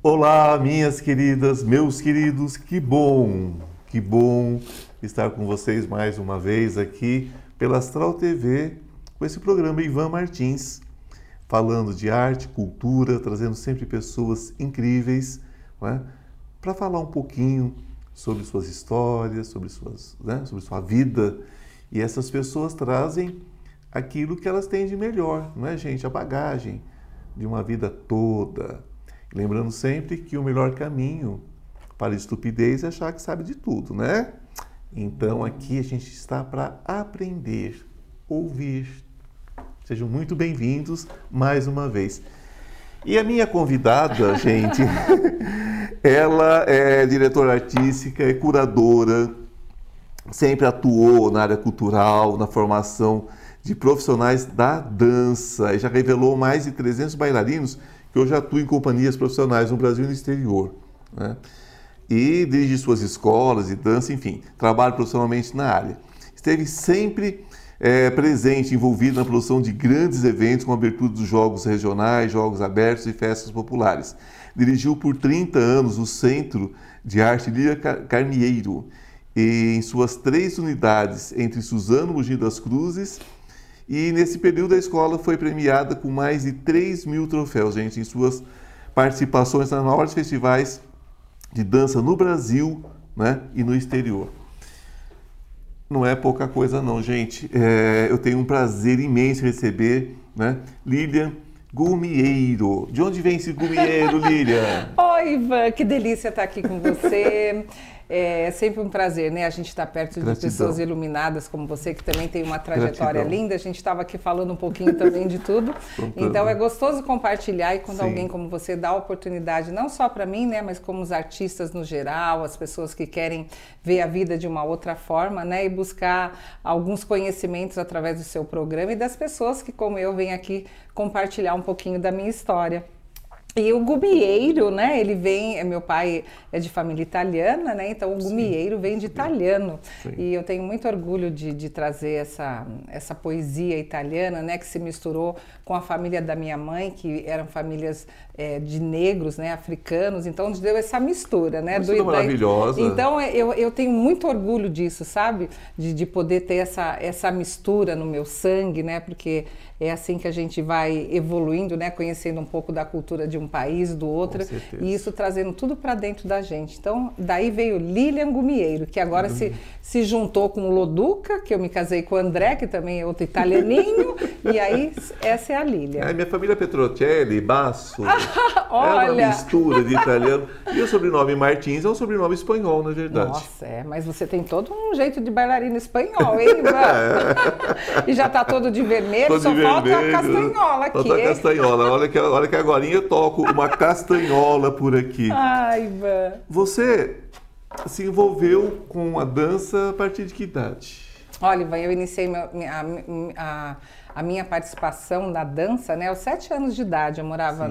Olá, minhas queridas, meus queridos, que bom, que bom estar com vocês mais uma vez aqui pela Astral TV com esse programa Ivan Martins, falando de arte, cultura, trazendo sempre pessoas incríveis é? para falar um pouquinho sobre suas histórias, sobre, suas, né? sobre sua vida. E essas pessoas trazem aquilo que elas têm de melhor, não é, gente? A bagagem de uma vida toda Lembrando sempre que o melhor caminho para a estupidez é achar que sabe de tudo, né? Então aqui a gente está para aprender, ouvir. Sejam muito bem-vindos mais uma vez. E a minha convidada, gente, ela é diretora artística, é curadora, sempre atuou na área cultural, na formação de profissionais da dança e já revelou mais de 300 bailarinos que hoje atua em companhias profissionais no Brasil e no exterior. Né? E dirige suas escolas de dança, enfim, trabalha profissionalmente na área. Esteve sempre é, presente, envolvido na produção de grandes eventos com abertura dos jogos regionais, jogos abertos e festas populares. Dirigiu por 30 anos o Centro de Arte Líria Carnieiro, em suas três unidades entre Suzano, Mogi das Cruzes e nesse período a escola foi premiada com mais de 3 mil troféus, gente, em suas participações nas maiores festivais de dança no Brasil né, e no exterior. Não é pouca coisa não, gente. É, eu tenho um prazer imenso receber né, Lilian Gumieiro. De onde vem esse Gumieiro, Lilian? Oi, Ivan, que delícia estar aqui com você. É sempre um prazer, né? A gente estar tá perto Gratidão. de pessoas iluminadas como você, que também tem uma trajetória Gratidão. linda. A gente estava aqui falando um pouquinho também de tudo. então é gostoso compartilhar e quando Sim. alguém como você dá a oportunidade, não só para mim, né? Mas como os artistas no geral, as pessoas que querem ver a vida de uma outra forma, né? E buscar alguns conhecimentos através do seu programa e das pessoas que, como eu, vêm aqui compartilhar um pouquinho da minha história. E o gumieiro, né? Ele vem, é, meu pai é de família italiana, né? Então o gumieiro Sim. vem de italiano. Sim. E eu tenho muito orgulho de, de, trazer essa, essa poesia italiana, né? Que se misturou com a família da minha mãe, que eram famílias é, de negros, né? Africanos. Então deu essa mistura, né? Mistura Do, maravilhosa. Então é, eu, eu tenho muito orgulho disso, sabe? De, de poder ter essa, essa mistura no meu sangue, né? Porque é assim que a gente vai evoluindo, né? Conhecendo um pouco da cultura de um país, do outro, e isso trazendo tudo para dentro da gente. Então, daí veio Lilian Gumieiro, que agora uhum. se, se juntou com o Loduca, que eu me casei com o André, que também é outro italianinho, e aí essa é a Lilian. É, minha família Petrocelli, Basso, Olha. é uma mistura de italiano. E o sobrenome Martins é um sobrenome espanhol, na verdade. Nossa, é, mas você tem todo um jeito de bailarina espanhol, hein? É. e já tá todo de vermelho, todo só de falta a castanhola aqui. Falta a castanhola. Olha que, olha que agora eu toco uma castanhola por aqui. Ai, Ivan. Você se envolveu com a dança a partir de que idade? Olha, Ivan, eu iniciei a, a, a, minha participação na dança né, aos sete anos de idade. Eu morava,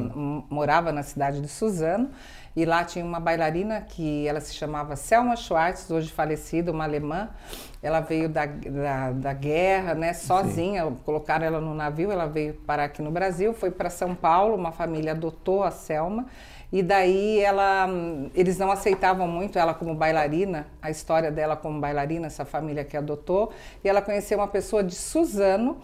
morava na cidade de Suzano e lá tinha uma bailarina que ela se chamava Selma Schwartz, hoje falecida, uma alemã. Ela veio da, da, da guerra, né, sozinha, Sim. colocaram ela no navio, ela veio parar aqui no Brasil, foi para São Paulo, uma família adotou a Selma. E daí ela, eles não aceitavam muito ela como bailarina, a história dela como bailarina, essa família que adotou. E ela conheceu uma pessoa de Suzano,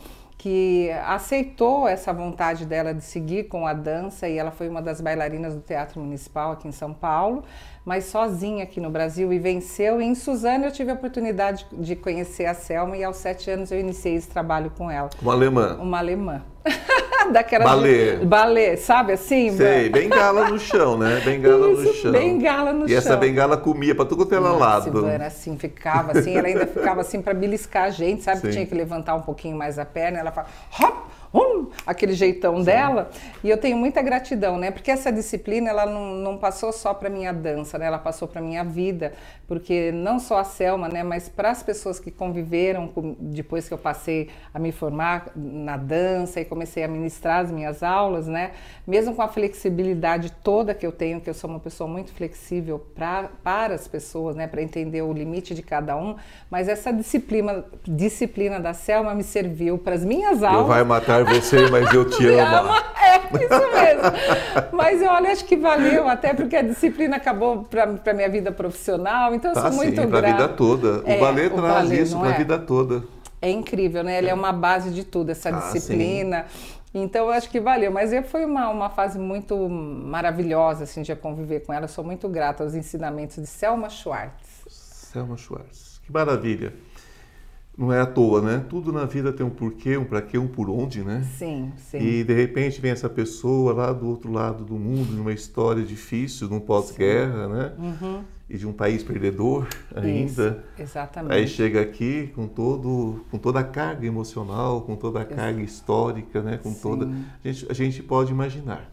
que aceitou essa vontade dela de seguir com a dança e ela foi uma das bailarinas do Teatro Municipal aqui em São Paulo, mas sozinha aqui no Brasil e venceu. E em Suzano eu tive a oportunidade de conhecer a Selma e aos sete anos eu iniciei esse trabalho com ela. Uma alemã. Uma alemã. Daquela balé. De, balé, sabe assim? Sei, bengala no chão, né? Bengala Isso, no chão. Bengala no e chão. E essa bengala comia para tudo quanto era lado. Era assim, ficava assim, ela ainda ficava assim para beliscar a gente, sabe? Sim. Que tinha que levantar um pouquinho mais a perna, ela fala, hop, hum, aquele jeitão Sim. dela. E eu tenho muita gratidão, né? Porque essa disciplina, ela não, não passou só para minha dança, né? Ela passou para minha vida, porque não só a Selma, né? Mas para as pessoas que conviveram com, depois que eu passei a me formar na dança e comecei a ministrar as minhas aulas, né? Mesmo com a flexibilidade toda que eu tenho, que eu sou uma pessoa muito flexível pra, para as pessoas, né? Para entender o limite de cada um, mas essa disciplina, disciplina da Selma me serviu para as minhas aulas. Eu vai matar você, mas eu te amo. É, Isso mesmo. Mas eu olha, acho que valeu, até porque a disciplina acabou para a minha vida profissional, então eu tá, sou muito grata. para a vida toda. É, o balé o traz balé, isso para a é? vida toda. É incrível, né? Ele é uma base de tudo, essa Ah, disciplina. Então, eu acho que valeu. Mas eu- foi uma, uma fase muito maravilhosa, assim, de conviver com ela. Eu sou muito grata aos ensinamentos de Selma Schwartz. Selma Schwartz. Que maravilha. Não é à toa, né? Tudo na vida tem um porquê, um para quê, um por onde, né? Sim, sim. E de repente vem essa pessoa lá do outro lado do mundo, numa história difícil, num pós-guerra, né? E de um país perdedor ainda. Uhum. Isso, Aí exatamente. chega aqui com todo, com toda a carga emocional, com toda a carga histórica, né? Com toda, a gente, a gente pode imaginar.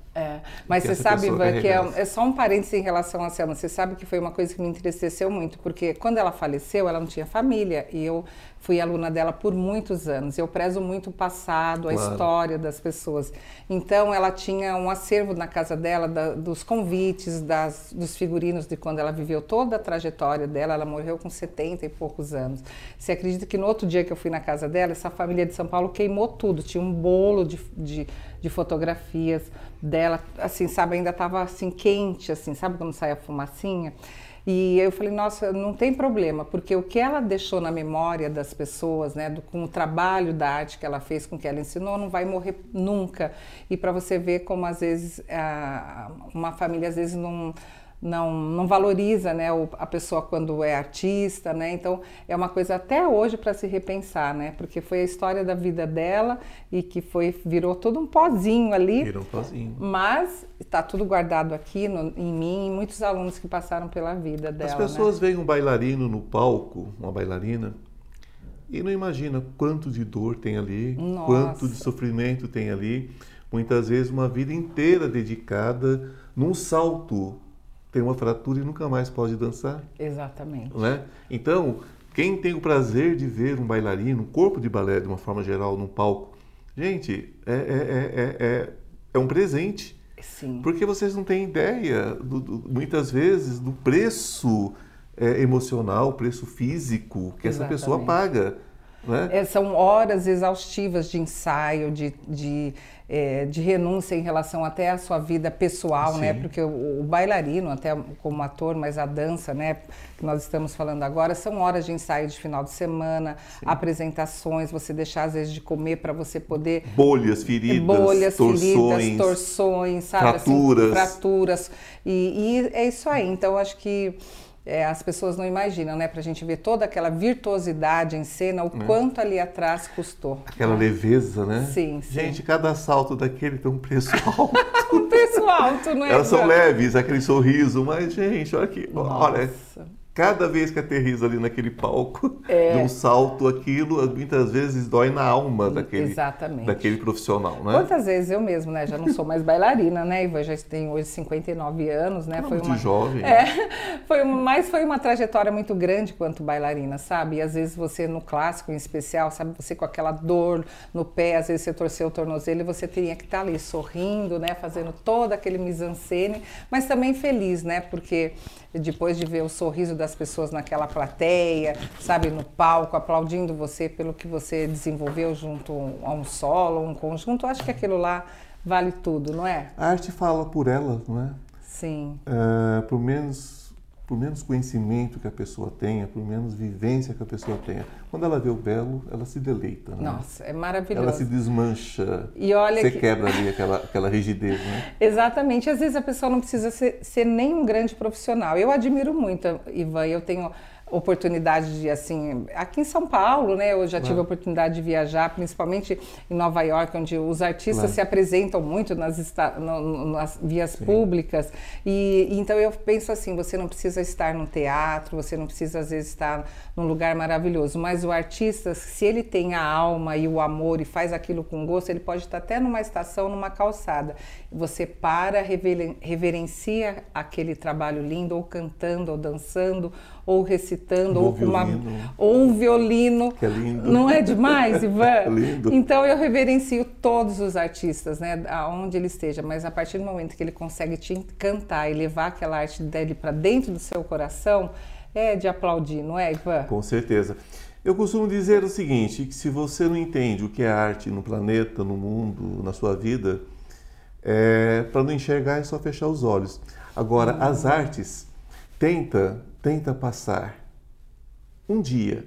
Mas você sabe, Ivan, que é, é só um parênteses em relação a Selma. Você sabe que foi uma coisa que me entristeceu muito, porque quando ela faleceu, ela não tinha família e eu fui aluna dela por muitos anos. Eu prezo muito o passado, a Claro. história das pessoas. Então, ela tinha um acervo na casa dela da- dos convites, das, dos figurinos de quando ela viveu toda a trajetória dela. Ela morreu com 70 e poucos anos. Você acredita que no outro dia que eu fui na casa dela, essa família de São Paulo queimou tudo. Tinha um bolo de, de, de fotografias dela, assim, sabe, ainda estava assim quente, assim, sabe quando sai a fumacinha? E eu falei, nossa, não tem problema, porque o que ela deixou na memória das pessoas, né, do, com o trabalho da arte que ela fez, com o que ela ensinou, não vai morrer nunca. E para você ver como às vezes a- uma família às vezes não não, não valoriza né, a pessoa quando é artista, né? Então é uma coisa até hoje para se repensar, né? Porque foi a história da vida dela e que foi virou todo um pozinho ali. Viram sozinho. Mas está tudo guardado aqui no- em mim e muitos alunos que passaram pela vida dela. As né? pessoas veem um bailarino no palco, uma bailarina, e não imagina quanto de dor tem ali, Nossa. quanto de sofrimento tem ali. Muitas vezes uma vida inteira dedicada num salto, tem uma fratura e nunca mais pode dançar, Exatamente. né? Então, quem tem o prazer de ver um bailarino, um corpo de balé de uma forma geral, num palco, gente, é, é, é, é, é, é um presente. Sim. Porque vocês não têm ideia, do- do- muitas vezes, do preço é, emocional, preço físico que essa pessoa Exatamente. paga. Né? É, são horas exaustivas de ensaio, de, de, é, de renúncia em relação até à sua vida pessoal, né? Sim. Porque o, o bailarino, até como ator, mas a dança, né? Que nós estamos falando agora, são horas de ensaio de final de semana, apresentações, você deixar às vezes de comer para você poder Bolhas, feridas, bolhas, torções. feridas, torções, sabe? assim, fraturas. fraturas. E, e é isso aí. Então, acho que é, as pessoas não imaginam, né? Pra gente ver toda aquela virtuosidade em cena, o É. quanto ali atrás custou. Aquela leveza, né? Sim, sim. Gente, cada salto daquele tem um preço alto. Um preço alto, não é? Elas são leves, aquele sorriso, mas, gente, olha aqui, olha, Nossa. Cada vez que aterriza ali naquele palco, É. de um salto, aquilo muitas vezes dói na alma daquele, Exatamente. daquele profissional, né? Quantas vezes eu mesmo, né? Já não sou mais bailarina, né, Ivan? Já tenho hoje 59 anos, né? Não, muito jovem. É, foi uma, mas foi uma trajetória muito grande quanto bailarina, sabe? E às vezes você no clássico em especial, sabe? Você com aquela dor no pé, às vezes você torceu o tornozelo e você teria que estar ali sorrindo, né? Fazendo todo aquele mise-en-scène, mas também feliz, né? Porque depois de ver o sorriso das pessoas naquela plateia, sabe? No palco, aplaudindo você pelo que você desenvolveu junto a um solo, um conjunto, acho que aquilo lá vale tudo, não é? A arte fala por ela, não é? Sim. Ah, por menos por menos conhecimento que a pessoa tenha, por menos vivência que a pessoa tenha, quando ela vê o belo, ela se deleita, né? Nossa, é ela maravilhoso. se desmancha. E olha você que- quebra ali aquela, aquela rigidez, né? Exatamente. Às vezes a pessoa não precisa ser, ser nem um grande profissional. Eu admiro muito, Ivan. Eu tenho oportunidade de, assim, aqui em São Paulo, né? Eu já tive a oportunidade de viajar, principalmente em Nova York, onde os artistas Claro. se apresentam muito nas, esta- no- no- nas vias públicas. E então eu penso assim, você não precisa estar num teatro, você não precisa às vezes estar num lugar maravilhoso, mas o artista, se ele tem a alma e o amor e faz aquilo com gosto, ele pode estar até numa estação, numa calçada. Você para, reverencia aquele trabalho lindo, ou cantando, ou dançando, ou recitando, Ou com uma ou um violino. Que é lindo. Não é demais, Ivan? É lindo. Então eu reverencio todos os artistas, né, aonde ele esteja, mas a partir do momento que ele consegue te encantar e levar aquela arte dele para dentro do seu coração, é de aplaudir, não é, Ivan? Com certeza. Eu costumo dizer o seguinte, que se você não entende o que é arte no planeta, no mundo, na sua vida, É, para não enxergar é só fechar os olhos. Agora, uhum. as artes tenta tenta passar um dia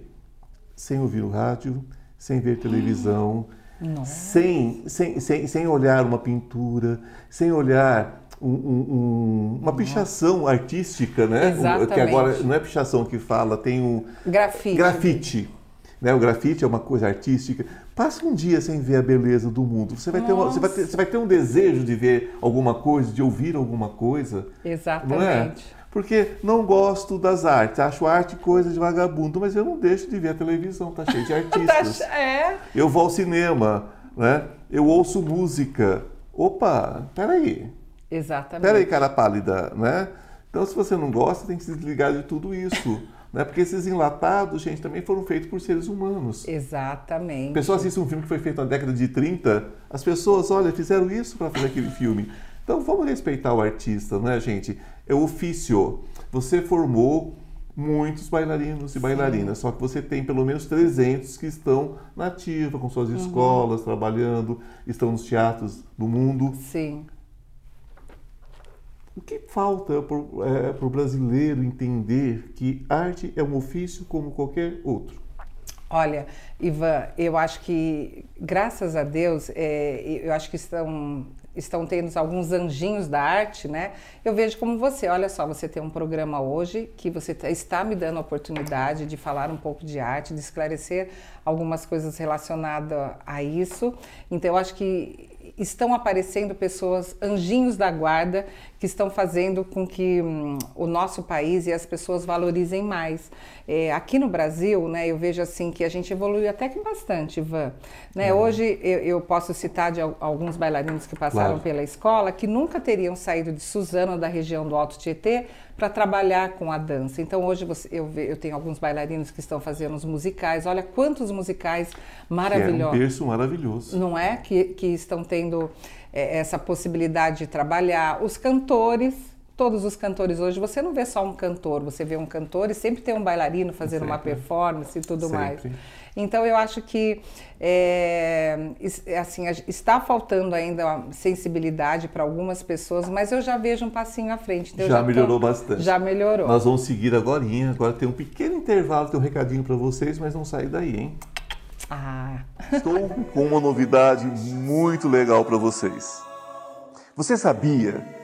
sem ouvir o rádio, sem ver televisão, sem, sem, sem, sem olhar uma pintura, sem olhar um, um, uma pichação artística, né? Exatamente. Que agora não é pichação que fala, tem um grafite. Grafite. Né? O grafite é uma coisa artística. Passa um dia sem ver a beleza do mundo. Você vai, ter uma, você, vai ter, você vai ter um desejo de ver alguma coisa, de ouvir alguma coisa. Exatamente. Porque não gosto das artes, acho arte coisa de vagabundo, mas eu não deixo de ver a televisão, tá cheio de artistas. Tá é. Eu vou ao cinema, né? Eu ouço música. Opa, peraí. Exatamente. Peraí, cara pálida, né? Então, se você não gosta, tem que se desligar de tudo isso. Né? Porque esses enlatados, gente, também foram feitos por seres humanos. Exatamente. A pessoa assiste um filme que foi feito na década de 30, as pessoas, olha, fizeram isso para fazer aquele filme. Então vamos respeitar o artista, né, gente? É o ofício. Você formou muitos bailarinos e bailarinas, só que você tem pelo menos 300 que estão na ativa, com suas uhum. escolas, trabalhando, estão nos teatros do mundo. Sim. O que falta para o é, brasileiro entender que arte é um ofício como qualquer outro? Olha, Ivan, eu acho que, graças a Deus, é, eu acho que estão estão tendo alguns anjinhos da arte, né? Eu vejo como você, olha só, você tem um programa hoje que você tá, está me dando a oportunidade de falar um pouco de arte, de esclarecer algumas coisas relacionadas a isso. Então eu acho que estão aparecendo pessoas, anjinhos da guarda, que estão fazendo com que hum, o nosso país e as pessoas valorizem mais. É, aqui no Brasil, né, eu vejo assim que a gente evoluiu até que bastante, Ivan. Né? Uhum. Hoje eu, eu, posso citar de alguns bailarinos que passaram claro. pela escola que nunca teriam saído de Suzano, da região do Alto Tietê, para trabalhar com a dança. Então hoje você, eu, eu, tenho alguns bailarinos que estão fazendo os musicais. Olha quantos musicais maravilhosos. Que é um berço maravilhoso. Não é? Que, que estão tendo é, essa possibilidade de trabalhar. Os cantores, todos os cantores hoje, você não vê só um cantor, você vê um cantor e sempre tem um bailarino fazendo sempre. uma performance e tudo sempre. mais. Então eu acho que é, assim está faltando ainda sensibilidade para algumas pessoas, mas eu já vejo um passinho à frente. Então já, já, melhorou tô, bastante. Já melhorou. Nós vamos seguir agora. Agora tem um pequeno intervalo, tem um recadinho para vocês, mas não sair daí, hein? Ah. Estou com uma novidade muito legal para vocês. Você sabia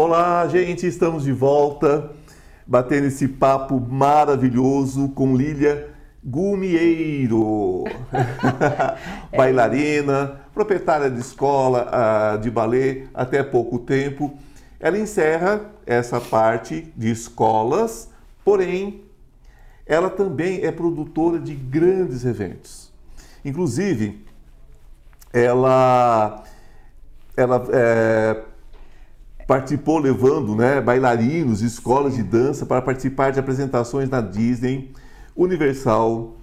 Olá, gente, estamos de volta, batendo esse papo maravilhoso com Lília Gumieiro, bailarina, proprietária de escola uh, de balé até pouco tempo. Ela encerra essa parte de escolas, porém, ela também é produtora de grandes eventos. Inclusive, ela, ela é, participou levando né, bailarinos, escolas de dança para participar de apresentações na Disney, Universal,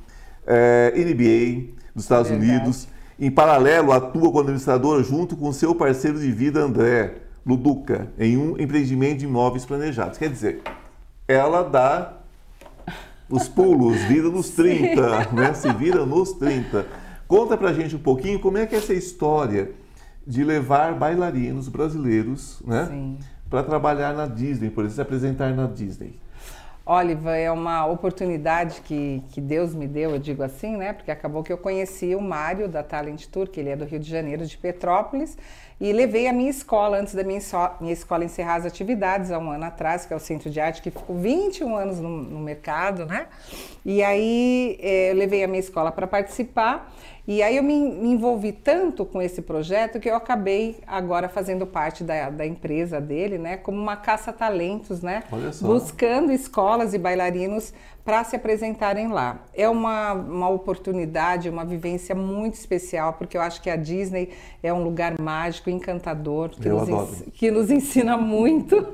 eh, NBA dos Estados Verdade. Unidos. Em paralelo, atua como administradora junto com seu parceiro de vida, André Luduca, em um empreendimento de imóveis planejados. Quer dizer, ela dá os pulos, vira nos 30, né? Se vira nos 30. Conta pra gente um pouquinho como é que é essa história de levar bailarinos brasileiros, né? para trabalhar na Disney, por exemplo, se apresentar na Disney? Oliver, é uma oportunidade que, que Deus me deu, eu digo assim, né? Porque acabou que eu conheci o Mário da Talent Tour, que ele é do Rio de Janeiro, de Petrópolis, e levei a minha escola, antes da minha, minha escola encerrar as atividades, há um ano atrás, que é o Centro de Arte, que ficou 21 anos no, no mercado, né? E aí é, eu levei a minha escola para participar. E aí eu me, me, envolvi tanto com esse projeto que eu acabei agora fazendo parte da, da empresa dele, né? Como uma caça-talentos, né? Buscando escolas e bailarinos para se apresentarem lá. É uma, uma oportunidade, uma vivência muito especial, porque eu acho que a Disney é um lugar mágico, encantador, que, nos, que nos, ensina muito.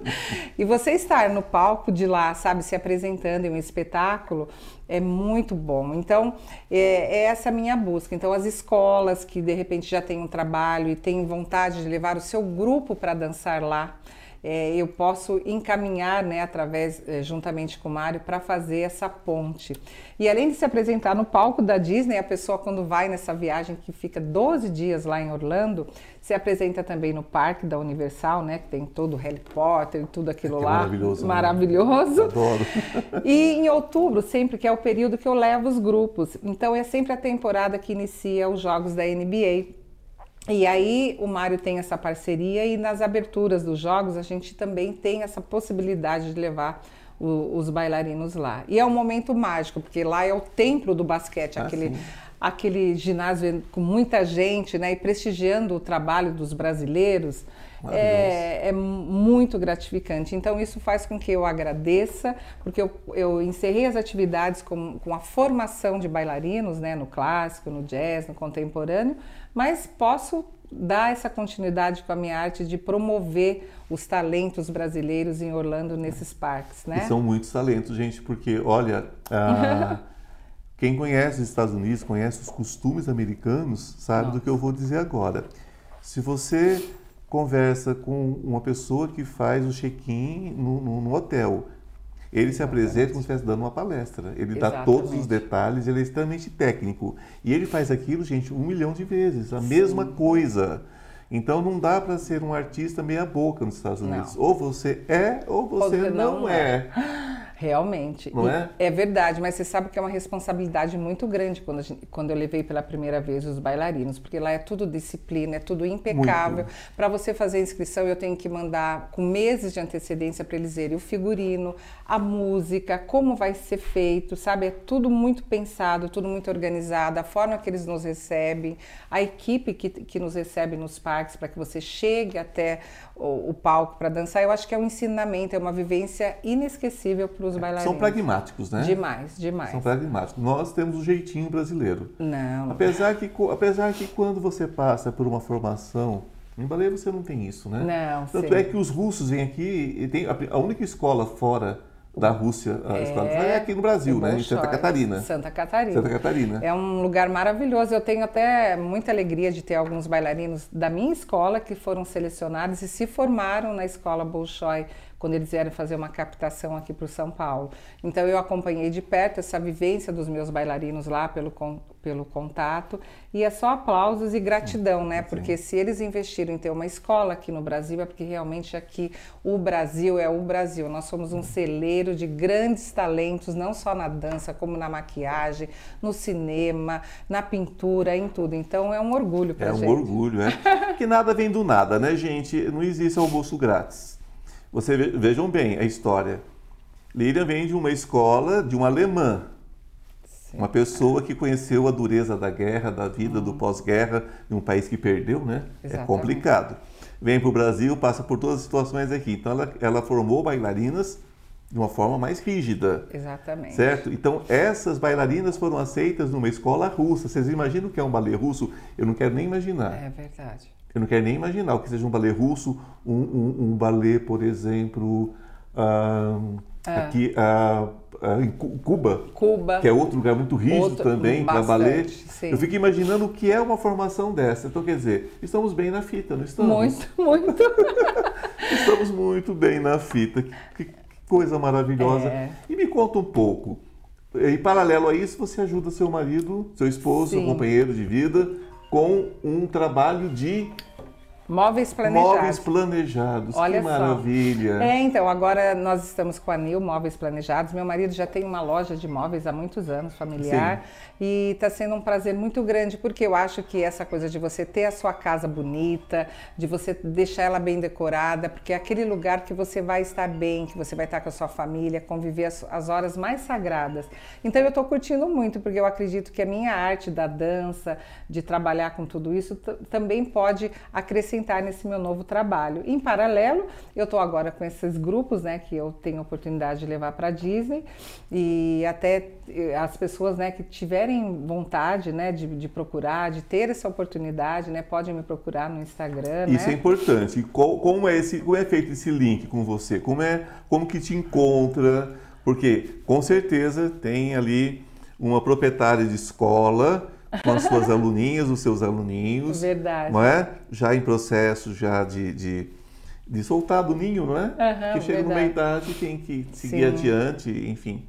e você estar no palco de lá, sabe, se apresentando em um espetáculo, é muito bom. Então, é, é essa a minha busca. Então, as escolas que de repente já têm um trabalho e têm vontade de levar o seu grupo para dançar lá, é, eu posso encaminhar, né, através, é, juntamente com o Mário, para fazer essa ponte. E além de se apresentar no palco da Disney, a pessoa, quando vai nessa viagem que fica 12 dias lá em Orlando, se apresenta também no parque da Universal, né, que tem todo o Harry Potter e tudo aquilo é lá. Maravilhoso. Maravilhoso. Né? Adoro. E em outubro, sempre que é o período que eu levo os grupos. Então é sempre a temporada que inicia os jogos da NBA. E aí o Mário tem essa parceria e nas aberturas dos jogos a gente também tem essa possibilidade de levar o, os bailarinos lá. E é um momento mágico, porque lá é o templo do basquete, ah, aquele, aquele ginásio com muita gente, né? E prestigiando o trabalho dos brasileiros. É, é, muito gratificante. Então, isso faz com que eu agradeça, porque eu, eu encerrei as atividades com, com a formação de bailarinos, né, no clássico, no jazz, no contemporâneo, mas posso dar essa continuidade com a minha arte de promover os talentos brasileiros em Orlando nesses parques, né? E são muitos talentos, gente, porque olha, a... quem conhece os Estados Unidos, conhece os costumes americanos, sabe Nossa. do que eu vou dizer agora. Se você conversa com uma pessoa que faz o check-in no, no, no hotel, ele se apresenta como se estivesse dando uma palestra. Ele Exatamente. dá todos os detalhes, ele é extremamente técnico. E ele faz aquilo, gente, um milhão de vezes, a Sim. mesma coisa. Então não dá para ser um artista meia boca nos Estados Unidos. Não. Ou você é ou você, você não, não, é. é. Realmente. Não é? É verdade, mas você sabe que é uma responsabilidade muito grande quando, gente, quando eu levei pela primeira vez os bailarinos, porque lá é tudo disciplina, é tudo impecável. Para você fazer a inscrição, eu tenho que mandar com meses de antecedência para eles verem o figurino, a música, como vai ser feito, sabe? É tudo muito pensado, tudo muito organizado, a forma que eles nos recebem, a equipe que, que nos recebe nos parques para que você chegue até o, o palco para dançar. Eu acho que é um ensinamento, é uma vivência inesquecível para os bailarinos. São pragmáticos, né? Demais, demais. São pragmáticos. Nós temos o um jeitinho brasileiro. Não. Apesar que, apesar que quando você passa por uma formação em balé você não tem isso, né? Não. Tanto sim. é que os russos vêm aqui e tem a única escola fora da Rússia, a é, escola é aqui no Brasil, né? Em Santa Catarina. Santa Catarina. Santa Catarina. É um lugar maravilhoso. Eu tenho até muita alegria de ter alguns bailarinos da minha escola que foram selecionados e se formaram na escola Bolshoi quando eles vieram fazer uma captação aqui para o São Paulo. Então eu acompanhei de perto essa vivência dos meus bailarinos lá pelo, pelo contato e é só aplausos e gratidão, né? Porque se eles investiram em ter uma escola aqui no Brasil é porque realmente aqui o Brasil é o Brasil. Nós somos um celeiro de grandes talentos, não só na dança, como na maquiagem, no cinema, na pintura, em tudo. Então é um orgulho para É gente. um orgulho, é. que nada vem do nada, né, gente? Não existe almoço grátis. Você vejam bem a história. Lilian vem de uma escola de uma alemã, Sim. uma pessoa que conheceu a dureza da guerra, da vida, hum. do pós-guerra, de um país que perdeu, né? É Exatamente. É complicado. Vem para o Brasil, passa por todas as situações aqui. Então ela, ela formou bailarinas de uma forma mais rígida. Exatamente. Certo? Então, essas bailarinas foram aceitas numa escola russa. Vocês imaginam o que é um balé russo? Eu não quero nem imaginar. É verdade. Eu não quero nem imaginar o que seja um balé russo, um, um, um balé, por exemplo, uh, aqui uh, uh, em Cuba, Cuba, que é outro lugar muito rígido outro, também para balé. Sim. Eu fico imaginando o que é uma formação dessa. Então, quer dizer, estamos bem na fita, não estamos? Muito, muito. estamos muito bem na fita. Que, que coisa maravilhosa. É. E me conta um pouco. Em paralelo a isso, você ajuda seu marido, seu esposo, Sim. seu companheiro de vida com um trabalho de Móveis planejados. Móveis planejados, Olha que só. maravilha. É, então, agora nós estamos com a Nil Móveis Planejados. Meu marido já tem uma loja de móveis há muitos anos, familiar, e está sendo um prazer muito grande, porque eu acho que essa coisa de você ter a sua casa bonita, de você deixar ela bem decorada, porque é aquele lugar que você vai estar bem, que você vai estar com a sua família, conviver as, as horas mais sagradas. Então, eu estou curtindo muito, porque eu acredito que a minha arte da dança, de trabalhar com tudo isso, também pode acrescentar nesse meu novo trabalho. Em paralelo, eu estou agora com esses grupos, né, que eu tenho a oportunidade de levar para Disney e até eh, as pessoas, né, que tiverem vontade, né, de, de procurar, de ter essa oportunidade, né, podem me procurar no Instagram, Isso é né? importante. E qual- como é esse, como é feito esse link com você? Como é, como que te encontra? Porque com certeza tem ali uma proprietária de escola com as suas aluninhas, os seus aluninhos, Verdade. não é? Já em processo já de, de, de soltar do ninho, não é? Aham, que chega numa verdade. idade tem que seguir Sim. adiante, enfim.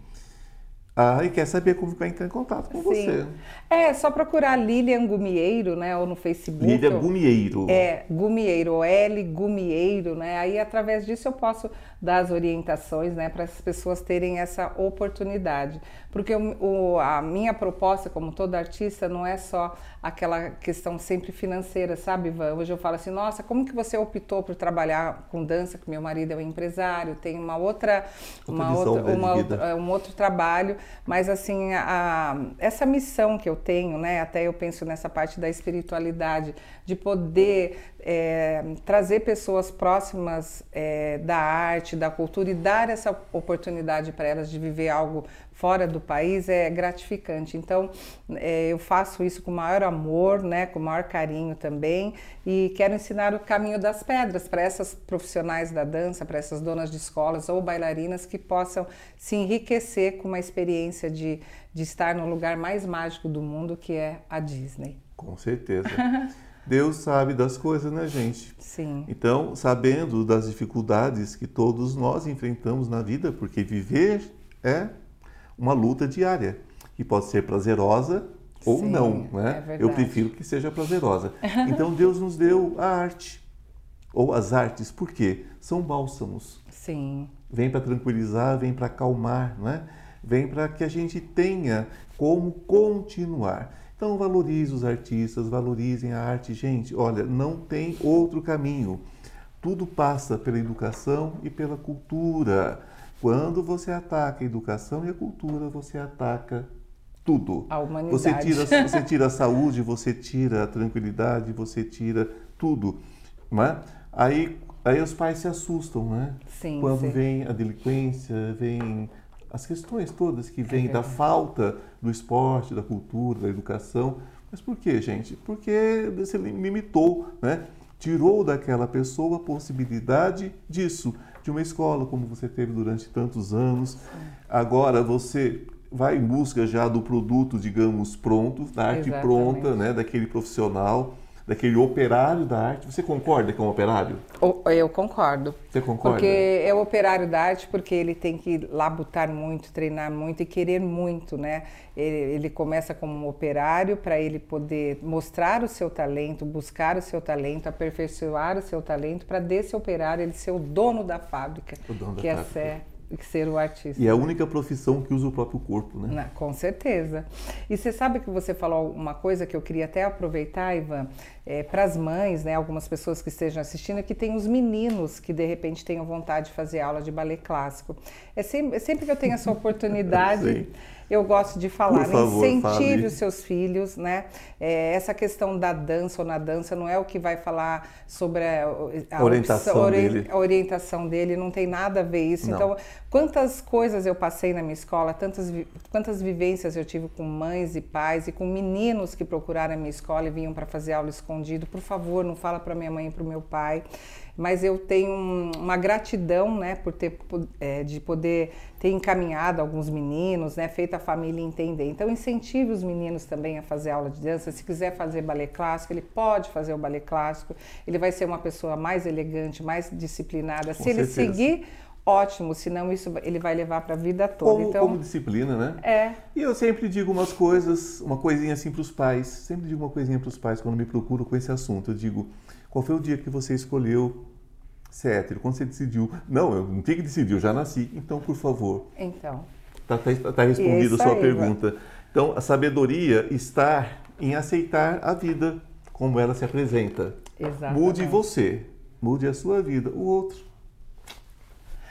Ah, e quer saber como vai entrar em contato com você. É, só procurar Lilian Gumieiro, né, ou no Facebook. Lília ou- Gumieiro. É, Gumieiro, L Gumieiro, né? Aí através disso eu posso dar as orientações, né, para as pessoas terem essa oportunidade. Porque o, o- a minha proposta, como todo artista, não é só aquela questão sempre financeira, sabe, Ivan? Hoje eu falo assim, nossa, como que você optou por trabalhar com dança? Que meu marido é um empresário, tem uma outra, Outra uma outra, uma outra um outro trabalho, mas assim, a- essa missão que eu tenho, né, até eu penso nessa parte da espiritualidade, de poder é, trazer pessoas próximas é, da arte, da cultura e dar essa oportunidade para elas de viver algo fora do país é gratificante. Então, é, eu faço isso com o maior amor, né, com o maior carinho também, e quero ensinar o caminho das pedras para essas profissionais da dança, para essas donas de escolas ou bailarinas que possam se enriquecer com uma experiência de, de estar no lugar mais mágico do mundo, que é a Disney. Com certeza. Deus sabe das coisas, né, gente? Sim. Então, sabendo das dificuldades que todos nós enfrentamos na vida, porque viver é uma luta diária, que pode ser prazerosa ou Sim, não, é né? verdade. Eu prefiro que seja prazerosa. Então, Deus nos deu a arte, ou as artes, por quê? São bálsamos. Sim. Vem para tranquilizar, vem para acalmar, né? Vem para que a gente tenha como continuar. Então valorize os artistas, valorizem a arte, gente. Olha, não tem outro caminho. Tudo passa pela educação e pela cultura. Quando você ataca a educação e a cultura, você ataca tudo. A humanidade. Você tira, você tira a saúde, você tira a tranquilidade, você tira tudo. Né? Aí, aí os pais se assustam, né? Sim, Quando sim. vem a delinquência, vem as questões todas que vêm da É verdade. falta do esporte, da cultura, da educação. Mas por quê, gente? Porque você limitou, né? Tirou daquela pessoa a possibilidade disso, de uma escola como você teve durante tantos anos. Agora você vai em busca já do produto, digamos, pronto, da arte Exatamente. pronta, né? Daquele profissional, daquele operário da arte. Você concorda com o operário? Eu concordo. Você concorda? Porque é o operário da arte, porque ele tem que labutar muito, treinar muito e querer muito, né? Ele, ele começa como um operário para ele poder mostrar o seu talento, buscar o seu talento, aperfeiçoar o seu talento, para desse operário ele ser o dono da fábrica, O dono da que é fábrica. Ser, que ser o artista. E é a única profissão que usa o próprio corpo, né? Na- com certeza. E você sabe que você falou uma coisa que eu queria até aproveitar, Ivan, para as mães, né, algumas pessoas que estejam assistindo, que tem os meninos que de repente tenham vontade de fazer aula de balé clássico. É sempre, sempre que eu tenho essa oportunidade, eu gosto de falar, né? favor, incentive fale. os seus filhos, né? É, essa questão da dança ou na dança não é o que vai falar sobre a, a Orientação opção- ori- dele. a orientação dele, não tem nada a ver isso. Não. Então, quantas coisas eu passei na minha escola, tantas, quantas vivências eu tive com mães e pais e com meninos que procuraram a minha escola e vinham para fazer aula escondido. Por favor, não fala para minha mãe e para o meu pai. Mas eu tenho um- uma gratidão, né, por ter é, de poder ter encaminhado alguns meninos, né, feito a família entender. Então incentive os meninos também a fazer aula de dança. Se quiser fazer balé clássico, ele pode fazer o balé clássico. Ele vai ser uma pessoa mais elegante, mais disciplinada. Com Se ele certeza. seguir ótimo, senão isso ele vai levar para a vida toda. Como, então, como disciplina, né? É. E eu sempre digo umas coisas, uma coisinha assim para os pais. Sempre digo uma coisinha para os pais quando me procuram com esse assunto. Eu digo, qual foi o dia que você escolheu ser hétero? Quando você decidiu? Não, eu não tinha que decidir, eu já nasci. Então, por favor. Então. Está tá, tá respondida a sua aí, pergunta. Então, a sabedoria está em aceitar a vida como ela se apresenta. Exatamente. Mude você, mude a sua vida. O outro,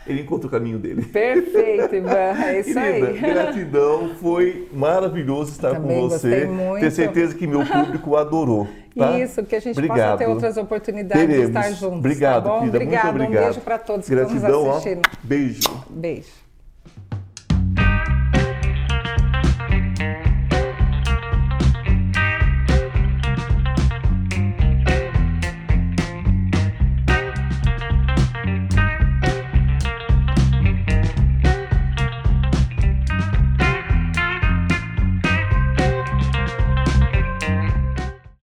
ele encontra o caminho dele. Perfeito, Ivan. É isso Querida, aí. gratidão. Foi maravilhoso estar Também com você. muito. Tenho certeza que meu público adorou. Tá? Isso, que a gente Obrigado. possa ter outras oportunidades Teremos. de estar juntos. Obrigado, tá bom? querida. Obrigado. Muito obrigado. Um beijo para todos que Gratidão, estão nos ó. assistindo. Beijo. Beijo.